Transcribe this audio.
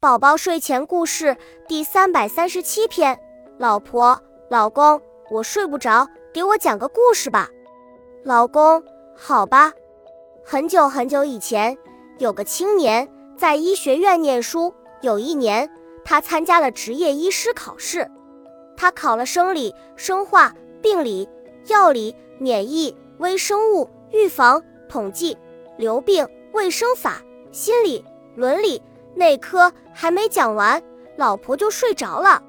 宝宝睡前故事第三百三十七篇：老婆，老公，我睡不着，给我讲个故事吧。老公，好吧。很久很久以前，有个青年在医学院念书。有一年，他参加了执业医师考试，他考了生理、生化、病理、药理、免疫、微生物、预防、统计、流病、卫生法、心理、伦理。那科还没讲完，老婆就睡着了。